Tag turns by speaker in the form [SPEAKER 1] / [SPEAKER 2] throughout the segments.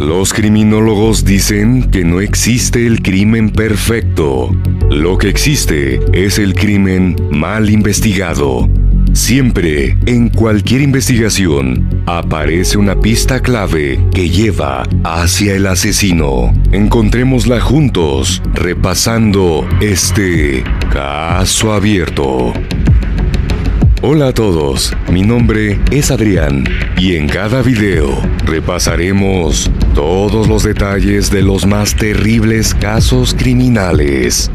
[SPEAKER 1] Los criminólogos dicen que no existe el crimen perfecto. Lo que existe es el crimen mal investigado. Siempre, en cualquier investigación, aparece una pista clave que lleva hacia el asesino. Encontrémosla juntos, repasando este caso abierto. Hola a todos, mi nombre es Adrián y en cada video repasaremos todos los detalles de los más terribles casos criminales.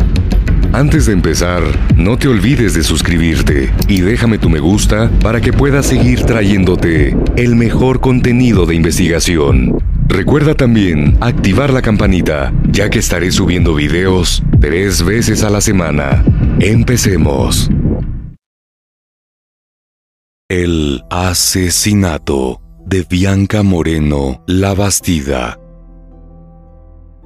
[SPEAKER 1] Antes de empezar, no te olvides de suscribirte y déjame tu me gusta para que pueda seguir trayéndote el mejor contenido de investigación. Recuerda también activar la campanita, ya que estaré subiendo videos tres veces a la semana. Empecemos. El asesinato de Bianca Moreno La Bastida.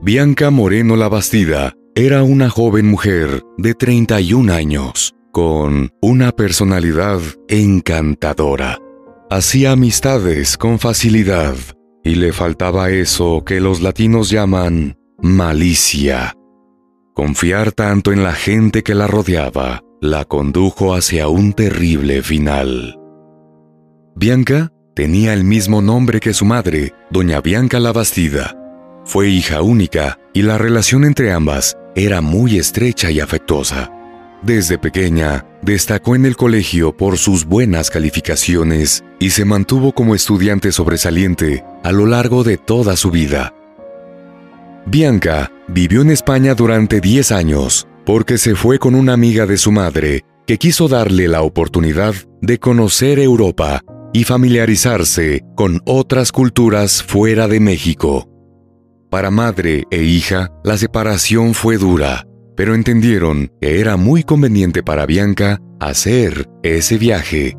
[SPEAKER 1] Bianca Moreno La Bastida era una joven mujer de 31 años, con una personalidad encantadora. Hacía amistades con facilidad y le faltaba eso que los latinos llaman malicia. Confiar tanto en la gente que la rodeaba la condujo hacia un terrible final. Bianca tenía el mismo nombre que su madre, doña Bianca la Bastida. Fue hija única y la relación entre ambas era muy estrecha y afectuosa. Desde pequeña, destacó en el colegio por sus buenas calificaciones y se mantuvo como estudiante sobresaliente a lo largo de toda su vida. Bianca vivió en España durante 10 años porque se fue con una amiga de su madre que quiso darle la oportunidad de conocer Europa y familiarizarse con otras culturas fuera de México. Para madre e hija, la separación fue dura, pero entendieron que era muy conveniente para Bianca hacer ese viaje.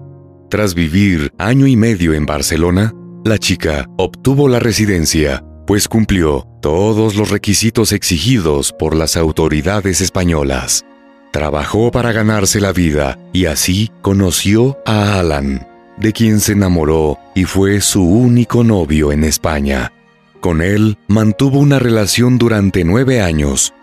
[SPEAKER 1] Tras vivir año y medio en Barcelona, la chica obtuvo la residencia, pues cumplió todos los requisitos exigidos por las autoridades españolas. Trabajó para ganarse la vida y así conoció a Alan, de quien se enamoró y fue su único novio en España. Con él mantuvo una relación durante nueve años.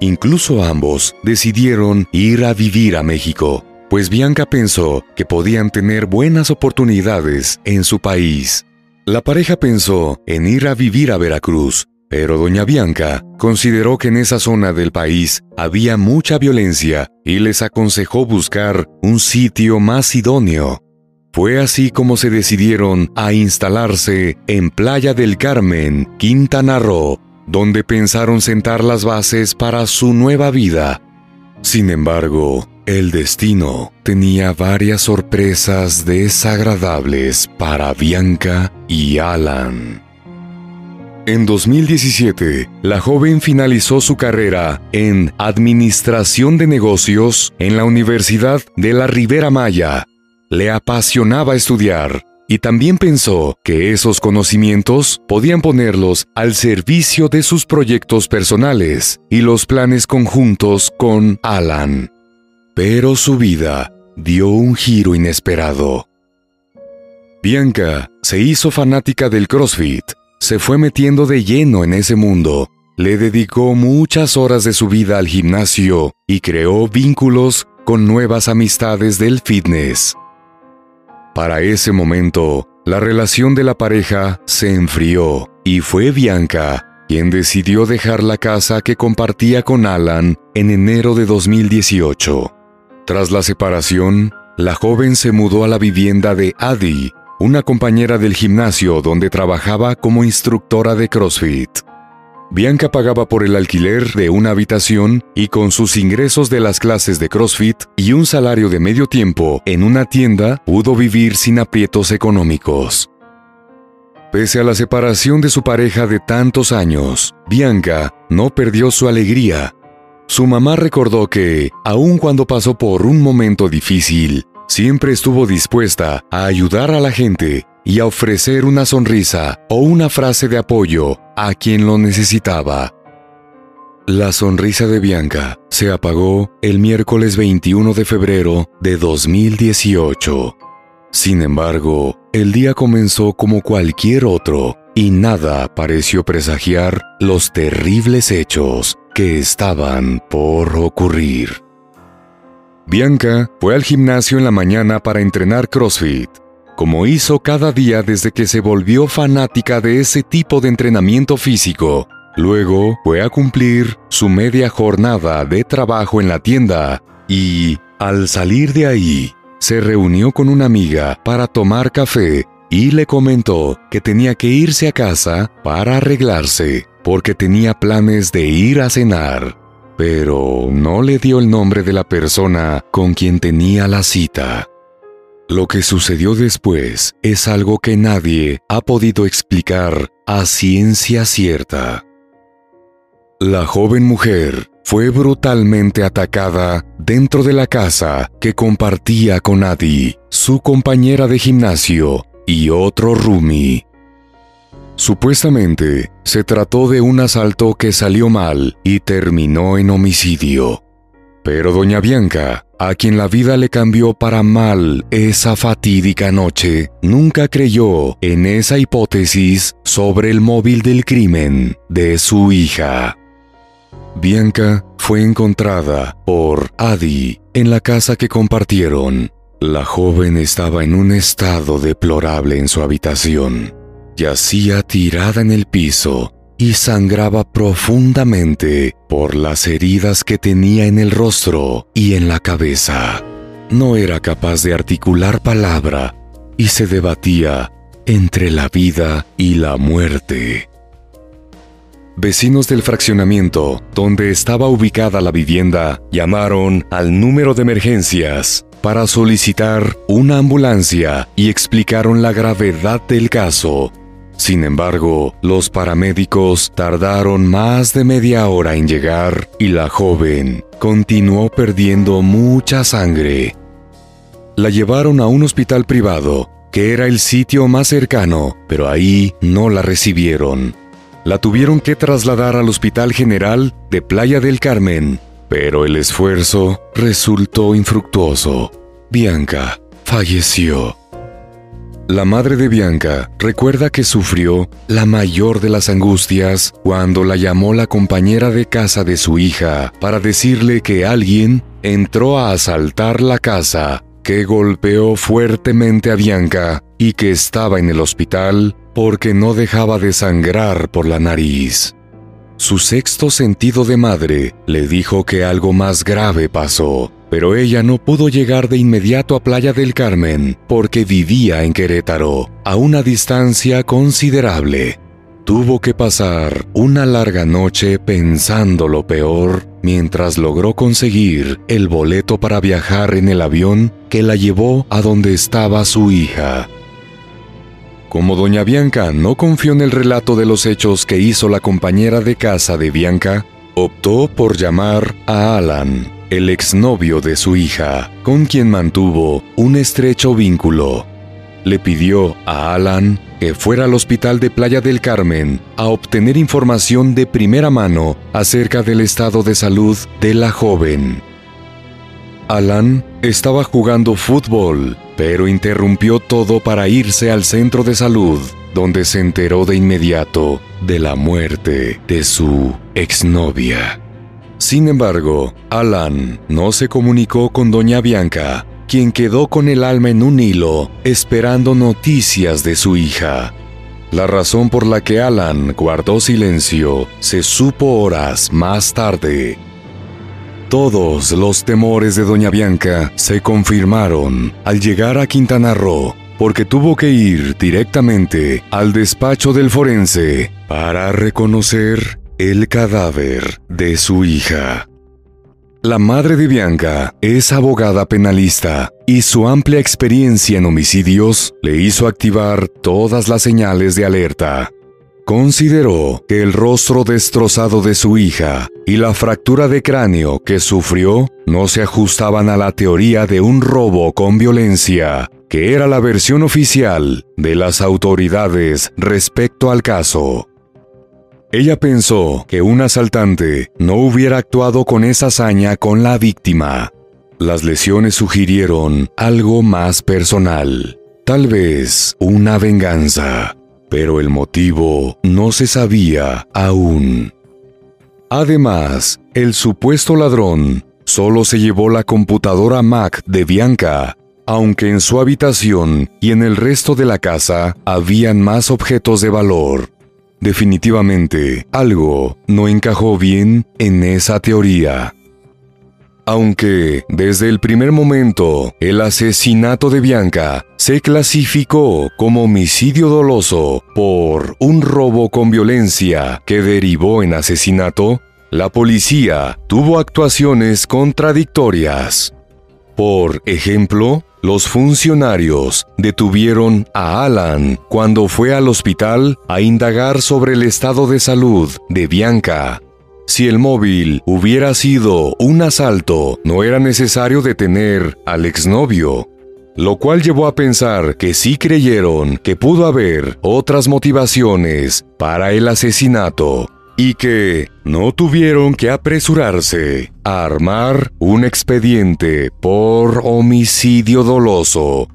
[SPEAKER 1] Incluso ambos decidieron ir a vivir a México, pues Bianca pensó que podían tener buenas oportunidades en su país. La pareja pensó en ir a vivir a Veracruz, pero doña Bianca consideró que en esa zona del país había mucha violencia y les aconsejó buscar un sitio más idóneo. Fue así como se decidieron a instalarse en Playa del Carmen, Quintana Roo, donde pensaron sentar las bases para su nueva vida. Sin embargo, el destino tenía varias sorpresas desagradables para Bianca y Alan. En 2017, la joven finalizó su carrera en Administración de Negocios en la Universidad de la Ribera Maya le apasionaba estudiar y también pensó que esos conocimientos podían ponerlos al servicio de sus proyectos personales y los planes conjuntos con Alan. Pero su vida dio un giro inesperado. Bianca se hizo fanática del CrossFit, se fue metiendo de lleno en ese mundo, le dedicó muchas horas de su vida al gimnasio y creó vínculos con nuevas amistades del fitness. Para ese momento, la relación de la pareja se enfrió y fue Bianca quien decidió dejar la casa que compartía con Alan en enero de 2018. Tras la separación, la joven se mudó a la vivienda de Adi, una compañera del gimnasio donde trabajaba como instructora de CrossFit. Bianca pagaba por el alquiler de una habitación y con sus ingresos de las clases de CrossFit y un salario de medio tiempo en una tienda pudo vivir sin aprietos económicos. Pese a la separación de su pareja de tantos años, Bianca no perdió su alegría. Su mamá recordó que, aun cuando pasó por un momento difícil, siempre estuvo dispuesta a ayudar a la gente y a ofrecer una sonrisa o una frase de apoyo a quien lo necesitaba. La sonrisa de Bianca se apagó el miércoles 21 de febrero de 2018. Sin embargo, el día comenzó como cualquier otro y nada pareció presagiar los terribles hechos que estaban por ocurrir. Bianca fue al gimnasio en la mañana para entrenar CrossFit, como hizo cada día desde que se volvió fanática de ese tipo de entrenamiento físico Luego fue a cumplir su media jornada de trabajo en la tienda y, al salir de ahí, se reunió con una amiga para tomar café y le comentó que tenía que irse a casa para arreglarse porque tenía planes de ir a cenar, pero no le dio el nombre de la persona con quien tenía la cita. Lo que sucedió después es algo que nadie ha podido explicar a ciencia cierta. La joven mujer fue brutalmente atacada dentro de la casa que compartía con Adi, su compañera de gimnasio y otro Rumi. Supuestamente se trató de un asalto que salió mal y terminó en homicidio. Pero doña Bianca, a quien la vida le cambió para mal esa fatídica noche, nunca creyó en esa hipótesis sobre el móvil del crimen de su hija. Bianca fue encontrada por Adi en la casa que compartieron. La joven estaba en un estado deplorable en su habitación. Yacía tirada en el piso y sangraba profundamente por las heridas que tenía en el rostro y en la cabeza. No era capaz de articular palabra y se debatía entre la vida y la muerte. Vecinos del fraccionamiento, donde estaba ubicada la vivienda, llamaron al número de emergencias para solicitar una ambulancia y explicaron la gravedad del caso. Sin embargo, los paramédicos tardaron más de media hora en llegar y la joven continuó perdiendo mucha sangre. La llevaron a un hospital privado, que era el sitio más cercano, pero ahí no la recibieron la tuvieron que trasladar al Hospital General de Playa del Carmen, pero el esfuerzo resultó infructuoso. Bianca falleció. La madre de Bianca recuerda que sufrió la mayor de las angustias cuando la llamó la compañera de casa de su hija para decirle que alguien entró a asaltar la casa, que golpeó fuertemente a Bianca y que estaba en el hospital porque no dejaba de sangrar por la nariz. Su sexto sentido de madre le dijo que algo más grave pasó, pero ella no pudo llegar de inmediato a Playa del Carmen porque vivía en Querétaro, a una distancia considerable. Tuvo que pasar una larga noche pensando lo peor mientras logró conseguir el boleto para viajar en el avión que la llevó a donde estaba su hija. Como doña Bianca no confió en el relato de los hechos que hizo la compañera de casa de Bianca, optó por llamar a Alan, el exnovio de su hija, con quien mantuvo un estrecho vínculo. Le pidió a Alan que fuera al hospital de Playa del Carmen a obtener información de primera mano acerca del estado de salud de la joven. Alan estaba jugando fútbol, pero interrumpió todo para irse al centro de salud, donde se enteró de inmediato de la muerte de su exnovia. Sin embargo, Alan no se comunicó con doña Bianca, quien quedó con el alma en un hilo, esperando noticias de su hija. La razón por la que Alan guardó silencio se supo horas más tarde, todos los temores de Doña Bianca se confirmaron al llegar a Quintana Roo, porque tuvo que ir directamente al despacho del forense para reconocer el cadáver de su hija. La madre de Bianca es abogada penalista y su amplia experiencia en homicidios le hizo activar todas las señales de alerta. Consideró que el rostro destrozado de su hija y la fractura de cráneo que sufrió no se ajustaban a la teoría de un robo con violencia, que era la versión oficial de las autoridades respecto al caso. Ella pensó que un asaltante no hubiera actuado con esa hazaña con la víctima. Las lesiones sugirieron algo más personal, tal vez una venganza, pero el motivo no se sabía aún. Además, el supuesto ladrón solo se llevó la computadora Mac de Bianca, aunque en su habitación y en el resto de la casa habían más objetos de valor. Definitivamente, algo no encajó bien en esa teoría. Aunque desde el primer momento el asesinato de Bianca se clasificó como homicidio doloso por un robo con violencia que derivó en asesinato, la policía tuvo actuaciones contradictorias. Por ejemplo, los funcionarios detuvieron a Alan cuando fue al hospital a indagar sobre el estado de salud de Bianca. Si el móvil hubiera sido un asalto, no era necesario detener al exnovio, lo cual llevó a pensar que sí creyeron que pudo haber otras motivaciones para el asesinato y que no tuvieron que apresurarse a armar un expediente por homicidio doloso.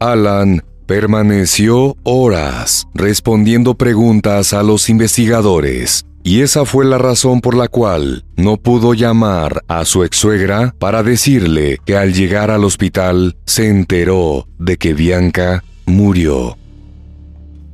[SPEAKER 1] Alan permaneció horas respondiendo preguntas a los investigadores. Y esa fue la razón por la cual no pudo llamar a su ex suegra para decirle que al llegar al hospital se enteró de que Bianca murió.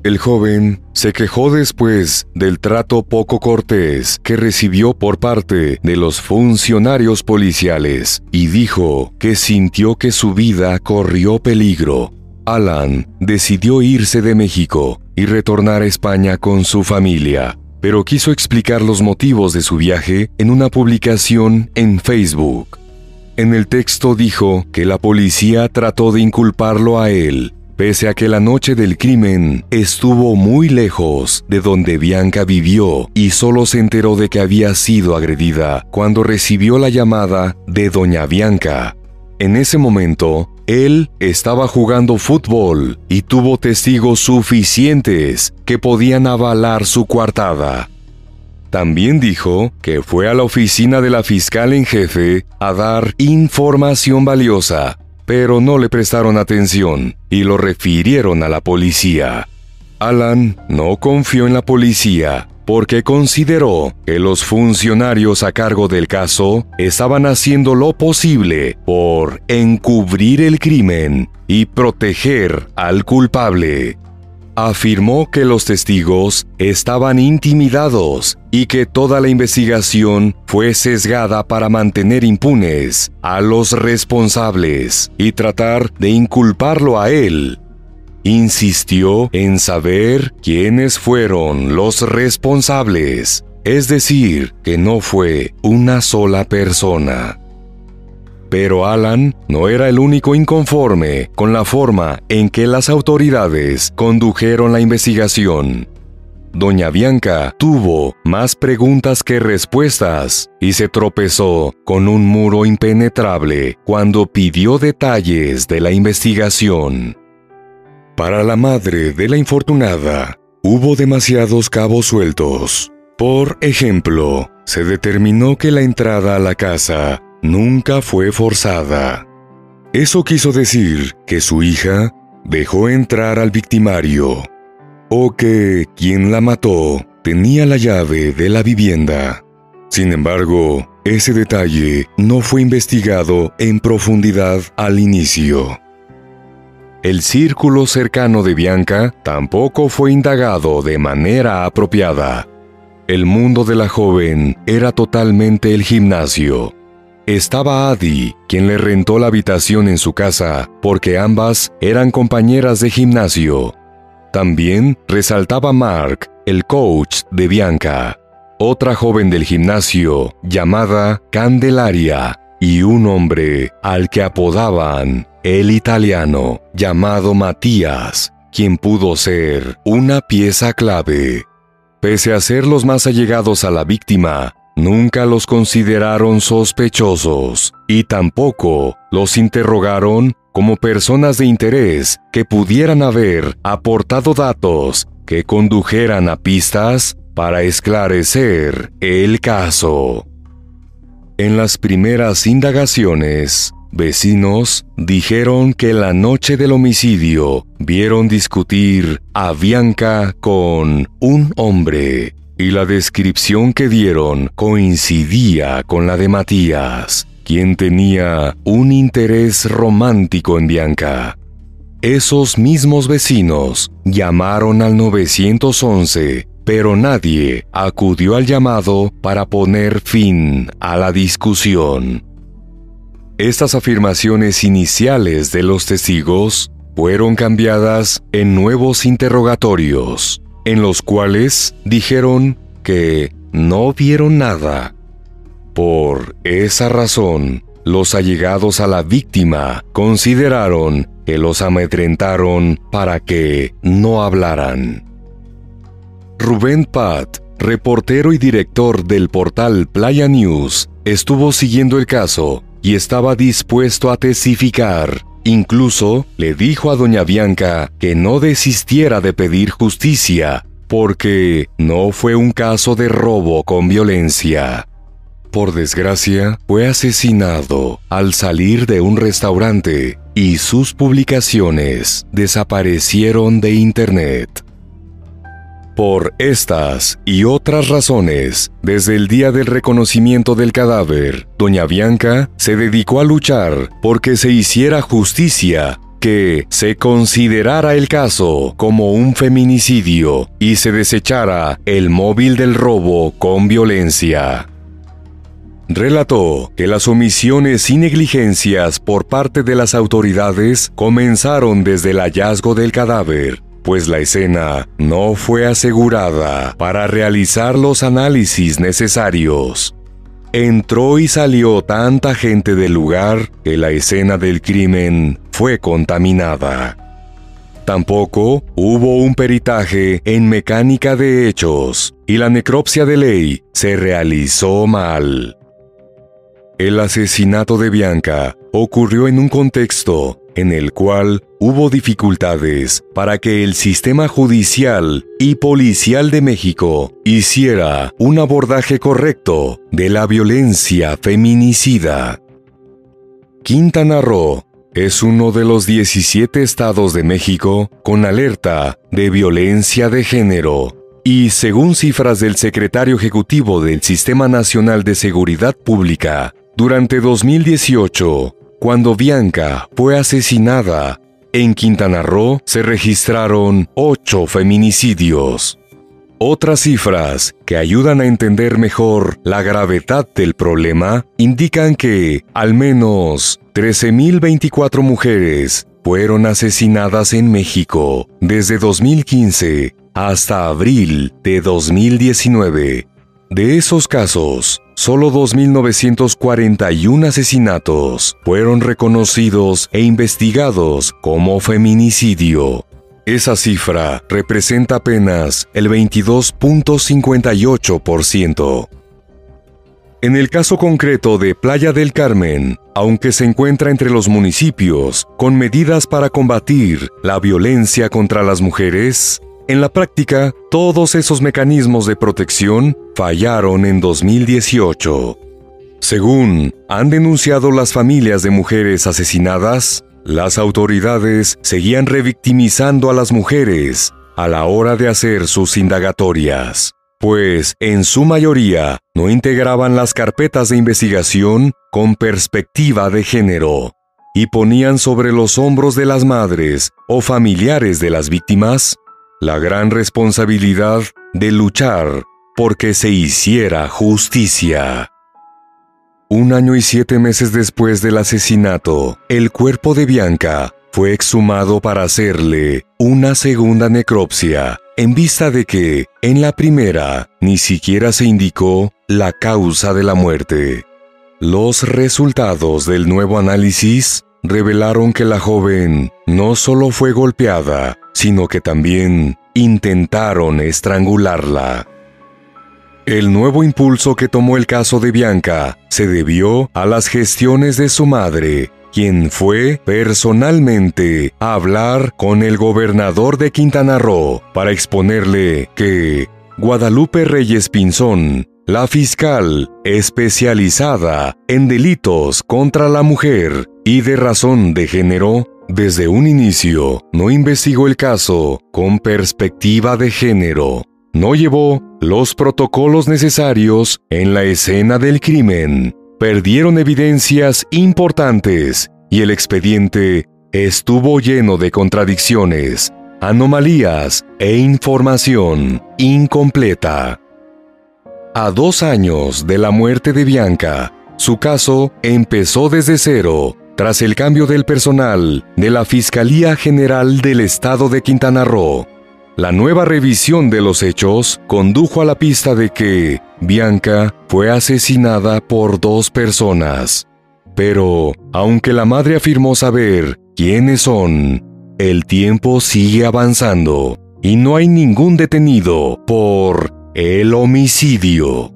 [SPEAKER 1] El joven se quejó después del trato poco cortés que recibió por parte de los funcionarios policiales y dijo que sintió que su vida corrió peligro. Alan decidió irse de México y retornar a España con su familia, pero quiso explicar los motivos de su viaje en una publicación en Facebook. En el texto dijo que la policía trató de inculparlo a él pese a que la noche del crimen estuvo muy lejos de donde Bianca vivió y solo se enteró de que había sido agredida cuando recibió la llamada de Doña Bianca. En ese momento, él estaba jugando fútbol y tuvo testigos suficientes que podían avalar su coartada. También dijo que fue a la oficina de la fiscal en jefe a dar información valiosa pero no le prestaron atención y lo refirieron a la policía. Alan no confió en la policía porque consideró que los funcionarios a cargo del caso estaban haciendo lo posible por encubrir el crimen y proteger al culpable afirmó que los testigos estaban intimidados y que toda la investigación fue sesgada para mantener impunes a los responsables y tratar de inculparlo a él. Insistió en saber quiénes fueron los responsables, es decir, que no fue una sola persona. Pero Alan no era el único inconforme con la forma en que las autoridades condujeron la investigación. Doña Bianca tuvo más preguntas que respuestas y se tropezó con un muro impenetrable cuando pidió detalles de la investigación. Para la madre de la infortunada, hubo demasiados cabos sueltos. Por ejemplo, se determinó que la entrada a la casa nunca fue forzada. Eso quiso decir que su hija dejó entrar al victimario o que quien la mató tenía la llave de la vivienda. Sin embargo, ese detalle no fue investigado en profundidad al inicio. El círculo cercano de Bianca tampoco fue indagado de manera apropiada. El mundo de la joven era totalmente el gimnasio, estaba Adi, quien le rentó la habitación en su casa, porque ambas eran compañeras de gimnasio. También resaltaba Mark, el coach de Bianca. otra joven del gimnasio llamada Candelaria y un hombre al que apodaban el italiano llamado Matías, quien pudo ser una pieza clave. Pese a ser los más allegados a la víctima, nunca los consideraron sospechosos y tampoco los interrogaron como personas de interés que pudieran haber aportado datos que condujeran a pistas para esclarecer el caso. En las primeras indagaciones, vecinos dijeron que la noche del homicidio vieron discutir a Bianca con un hombre y la descripción que dieron coincidía con la de Matías, quien tenía un interés romántico en Bianca. Esos mismos vecinos llamaron al 911, pero nadie acudió al llamado para poner fin a la discusión. Estas afirmaciones iniciales de los testigos fueron cambiadas en nuevos interrogatorios en los cuales dijeron que no vieron nada. Por esa razón, los allegados a la víctima consideraron que los amedrentaron para que no hablaran. Rubén Pat, reportero y director del portal Playa News, estuvo siguiendo el caso y estaba dispuesto a testificar Incluso le dijo a doña Bianca que no desistiera de pedir justicia, porque no fue un caso de robo con violencia. Por desgracia, fue asesinado al salir de un restaurante y sus publicaciones desaparecieron de Internet. Por estas y otras razones, desde el día del reconocimiento del cadáver, doña Bianca se dedicó a luchar porque se hiciera justicia, que se considerara el caso como un feminicidio y se desechara el móvil del robo con violencia. Relató que las omisiones y negligencias por parte de las autoridades comenzaron desde el hallazgo del cadáver pues la escena no fue asegurada para realizar los análisis necesarios. Entró y salió tanta gente del lugar que la escena del crimen fue contaminada. Tampoco hubo un peritaje en mecánica de hechos y la necropsia de ley se realizó mal. El asesinato de Bianca ocurrió en un contexto en el cual hubo dificultades para que el sistema judicial y policial de México hiciera un abordaje correcto de la violencia feminicida. Quintana Roo es uno de los 17 estados de México con alerta de violencia de género y según cifras del secretario ejecutivo del Sistema Nacional de Seguridad Pública, durante 2018 cuando Bianca fue asesinada, en Quintana Roo se registraron ocho feminicidios. Otras cifras que ayudan a entender mejor la gravedad del problema indican que al menos 13.024 mujeres fueron asesinadas en México desde 2015 hasta abril de 2019. De esos casos, Solo 2.941 asesinatos fueron reconocidos e investigados como feminicidio. Esa cifra representa apenas el 22.58%. En el caso concreto de Playa del Carmen, aunque se encuentra entre los municipios con medidas para combatir la violencia contra las mujeres, en la práctica, todos esos mecanismos de protección fallaron en 2018. Según han denunciado las familias de mujeres asesinadas, las autoridades seguían revictimizando a las mujeres a la hora de hacer sus indagatorias, pues en su mayoría no integraban las carpetas de investigación con perspectiva de género y ponían sobre los hombros de las madres o familiares de las víctimas la gran responsabilidad de luchar porque se hiciera justicia. Un año y siete meses después del asesinato, el cuerpo de Bianca fue exhumado para hacerle una segunda necropsia en vista de que, en la primera, ni siquiera se indicó la causa de la muerte. Los resultados del nuevo análisis revelaron que la joven no solo fue golpeada, sino que también intentaron estrangularla. El nuevo impulso que tomó el caso de Bianca se debió a las gestiones de su madre, quien fue personalmente a hablar con el gobernador de Quintana Roo para exponerle que Guadalupe Reyes Pinzón, la fiscal especializada en delitos contra la mujer y de razón de género, desde un inicio no investigó el caso con perspectiva de género, no llevó los protocolos necesarios en la escena del crimen. Perdieron evidencias importantes y el expediente estuvo lleno de contradicciones, anomalías e información incompleta. A dos años de la muerte de Bianca, su caso empezó desde cero tras el cambio del personal de la Fiscalía General del Estado de Quintana Roo la nueva revisión de los hechos condujo a la pista de que Bianca fue asesinada por dos personas. Pero, aunque la madre afirmó saber quiénes son, el tiempo sigue avanzando y no hay ningún detenido por el homicidio.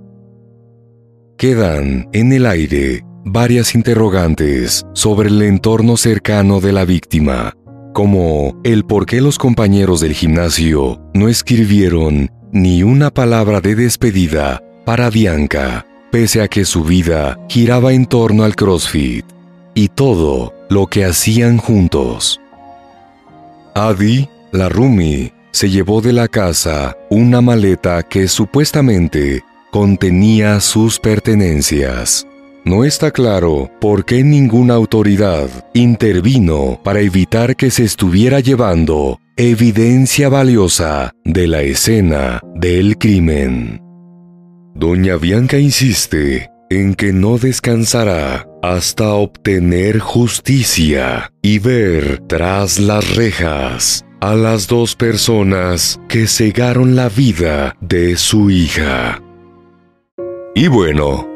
[SPEAKER 1] Quedan en el aire varias interrogantes sobre el entorno cercano de la víctima como el por qué los compañeros del gimnasio no escribieron ni una palabra de despedida para Bianca, pese a que su vida giraba en torno al CrossFit y todo lo que hacían juntos. Adi, la Rumi, se llevó de la casa una maleta que supuestamente contenía sus pertenencias. No está claro por qué ninguna autoridad intervino para evitar que se estuviera llevando evidencia valiosa de la escena del crimen. Doña Bianca insiste en que no descansará hasta obtener justicia y ver tras las rejas a las dos personas que cegaron la vida de su hija. Y bueno,